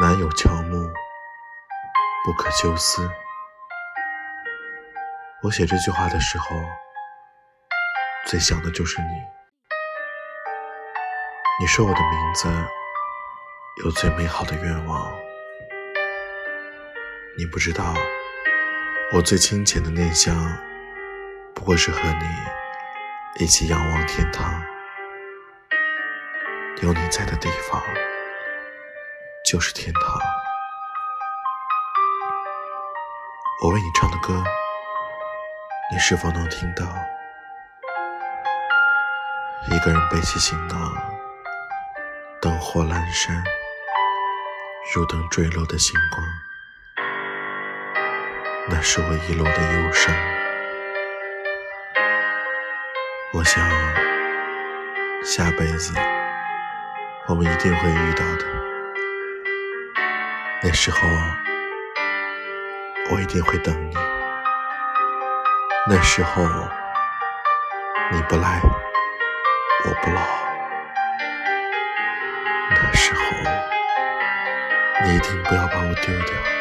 南有乔木，不可休思。我写这句话的时候，最想的就是你。你说我的名字有最美好的愿望，你不知道，我最清浅的念想，不过是和你一起仰望天堂。有你在的地方，就是天堂。我为你唱的歌，你是否能听到？一个人背起行囊，灯火阑珊，如等坠落的星光，那是我遗落的忧伤。我想，下辈子。我们一定会遇到的，那时候我一定会等你。那时候你不来，我不老。那时候你一定不要把我丢掉。